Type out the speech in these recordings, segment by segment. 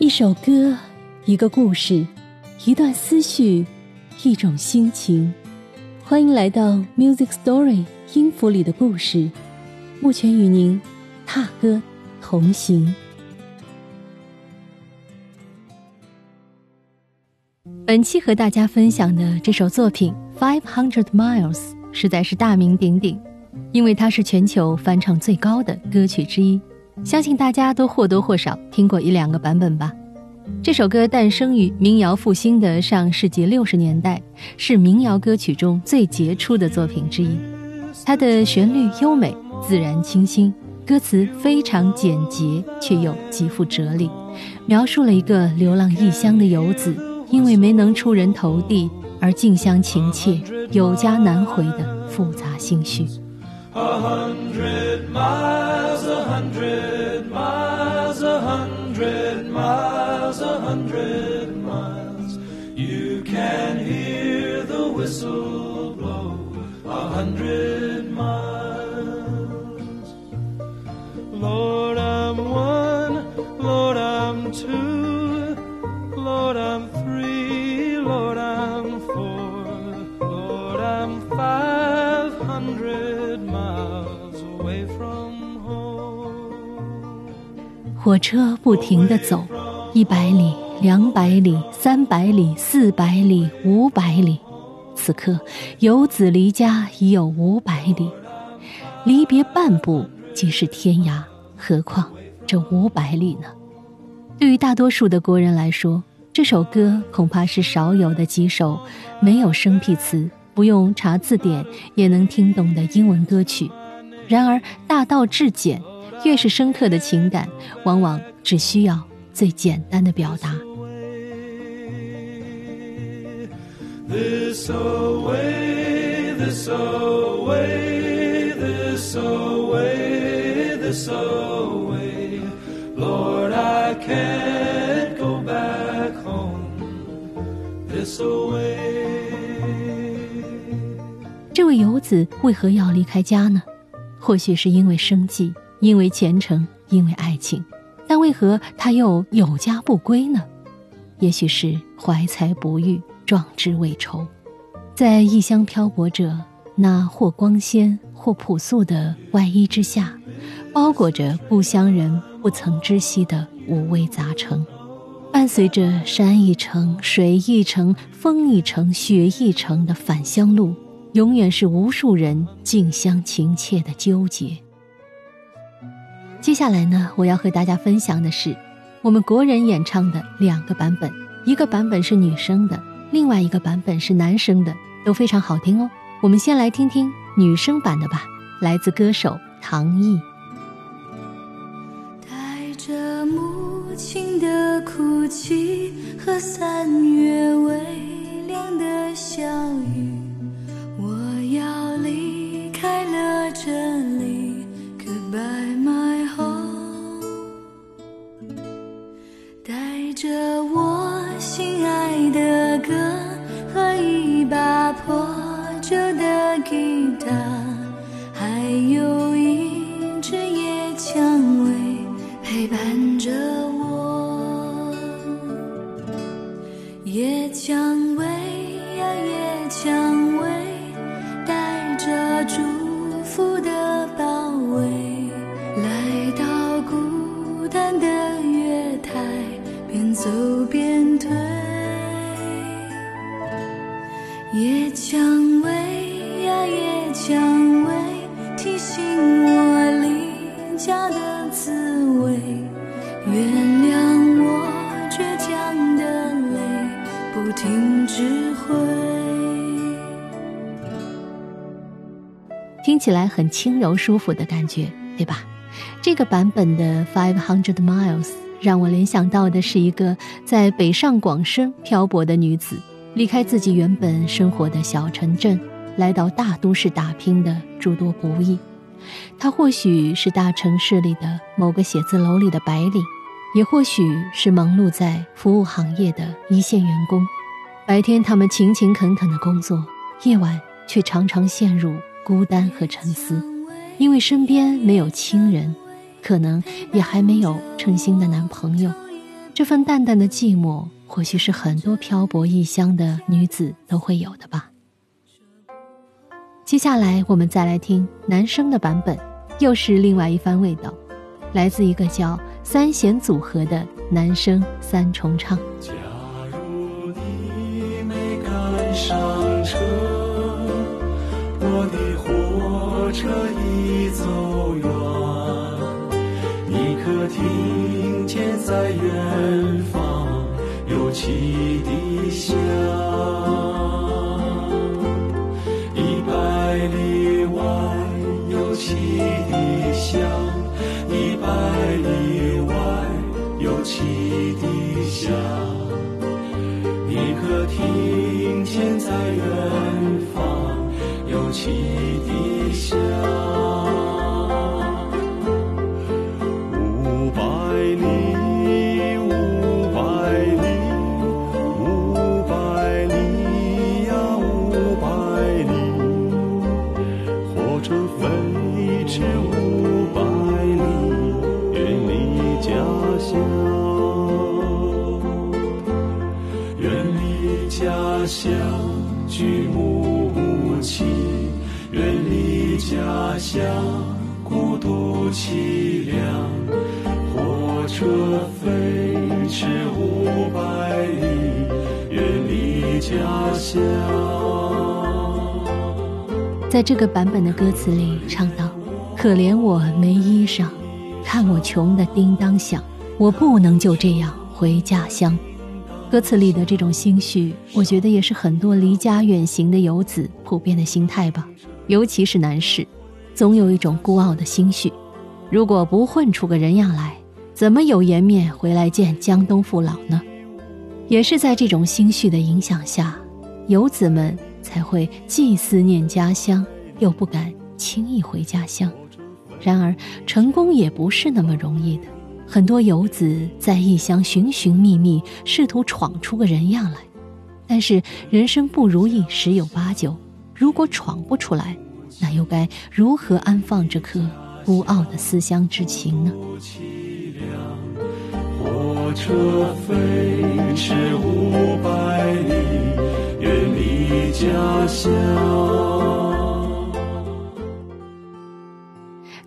一首歌，一个故事，一段思绪，一种心情。欢迎来到 Music Story 音符里的故事，目前与您踏歌同行。本期和大家分享的这首作品《Five Hundred Miles》实在是大名鼎鼎，因为它是全球翻唱最高的歌曲之一。相信大家都或多或少听过一两个版本吧。这首歌诞生于民谣复兴的上世纪六十年代，是民谣歌曲中最杰出的作品之一。它的旋律优美、自然清新，歌词非常简洁却又极富哲理，描述了一个流浪异乡的游子，因为没能出人头地而近乡情怯、有家难回的复杂心绪。Hundred miles, a hundred miles, a hundred miles, a hundred miles. You can hear the whistle blow. A hundred miles. Lord, I'm one. Lord, I'm two. Lord, I'm three. 火车不停地走，一百里、两百里、三百里、四百里、五百里。此刻，游子离家已有五百里，离别半步即是天涯，何况这五百里呢？对于大多数的国人来说，这首歌恐怕是少有的几首没有生僻词、不用查字典也能听懂的英文歌曲。然而，大道至简。越是深刻的情感，往往只需要最简单的表达。这位游子为何要离开家呢？或许是因为生计。因为虔诚，因为爱情，但为何他又有家不归呢？也许是怀才不遇，壮志未酬，在异乡漂泊者那或光鲜或朴素的外衣之下，包裹着故乡人不曾知悉的五味杂陈，伴随着山一程、水一程、风一程、雪一程的返乡路，永远是无数人近乡情怯的纠结。接下来呢，我要和大家分享的是我们国人演唱的两个版本，一个版本是女生的，另外一个版本是男生的，都非常好听哦。我们先来听听女生版的吧，来自歌手唐毅。带着母亲的哭泣和三月微凉的小雨，带着祝福的包围，来到孤单的月台。边走边退，野蔷薇呀，野蔷薇，提醒我离家的滋味，原谅我倔强的泪不停止挥。听起来很轻柔舒服的感觉，对吧？这个版本的 Five Hundred Miles。让我联想到的是一个在北上广深漂泊的女子，离开自己原本生活的小城镇，来到大都市打拼的诸多不易。她或许是大城市里的某个写字楼里的白领，也或许是忙碌在服务行业的一线员工。白天他们勤勤恳恳的工作，夜晚却常常陷入孤单和沉思，因为身边没有亲人。可能也还没有称心的男朋友，这份淡淡的寂寞，或许是很多漂泊异乡的女子都会有的吧。接下来，我们再来听男生的版本，又是另外一番味道，来自一个叫三弦组合的男声三重唱。走远，你可听见在远方有汽笛响？车飞驰五百里，远离家乡，远离家乡，举目无亲，远离家乡，孤独凄凉。火车飞驰五百里，远离家乡。在这个版本的歌词里唱道：“可怜我没衣裳，看我穷的叮当响，我不能就这样回家乡。”歌词里的这种心绪，我觉得也是很多离家远行的游子普遍的心态吧。尤其是男士，总有一种孤傲的心绪。如果不混出个人样来，怎么有颜面回来见江东父老呢？也是在这种心绪的影响下，游子们才会既思念家乡，又不敢轻易回家乡。然而，成功也不是那么容易的。很多游子在异乡寻寻觅觅，试图闯出个人样来，但是人生不如意十有八九。如果闯不出来，那又该如何安放这颗孤傲的思乡之情呢？火车飞驰五百里，家乡。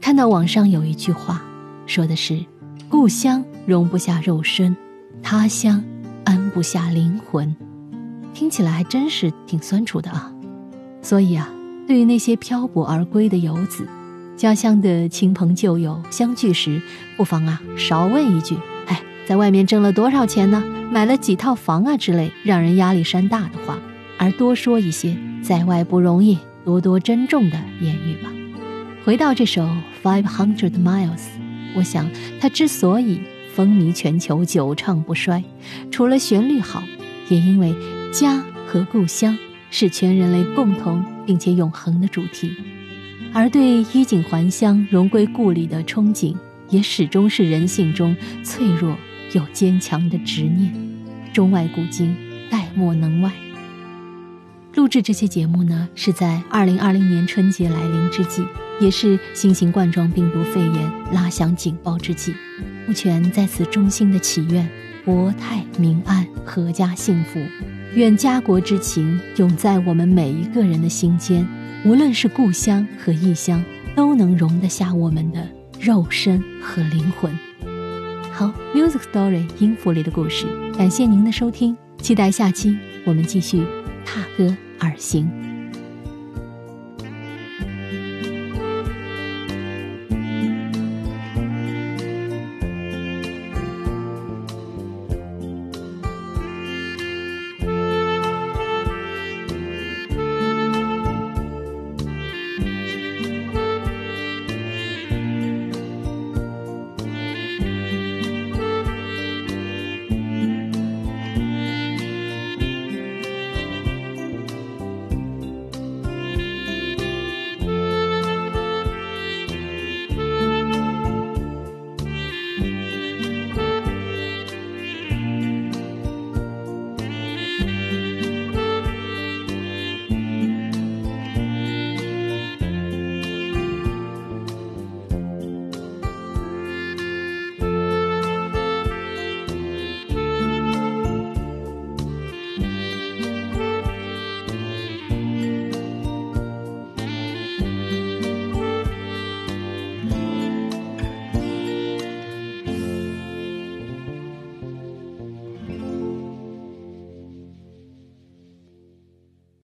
看到网上有一句话，说的是。故乡容不下肉身，他乡安不下灵魂，听起来还真是挺酸楚的啊。所以啊，对于那些漂泊而归的游子，家乡的亲朋旧友相聚时，不妨啊少问一句：“哎，在外面挣了多少钱呢？买了几套房啊？”之类让人压力山大的话，而多说一些“在外不容易，多多珍重”的言语吧。回到这首《Five Hundred Miles》。我想，他之所以风靡全球、久唱不衰，除了旋律好，也因为家和故乡是全人类共同并且永恒的主题，而对衣锦还乡、荣归故里的憧憬，也始终是人性中脆弱又坚强的执念。中外古今，代莫能外。录制这期节目呢，是在二零二零年春节来临之际。也是新型冠状病毒肺炎拉响警报之际，目前在此衷心的祈愿国泰民安、阖家幸福，愿家国之情永在我们每一个人的心间，无论是故乡和异乡，都能容得下我们的肉身和灵魂。好，Music Story 音符里的故事，感谢您的收听，期待下期我们继续踏歌而行。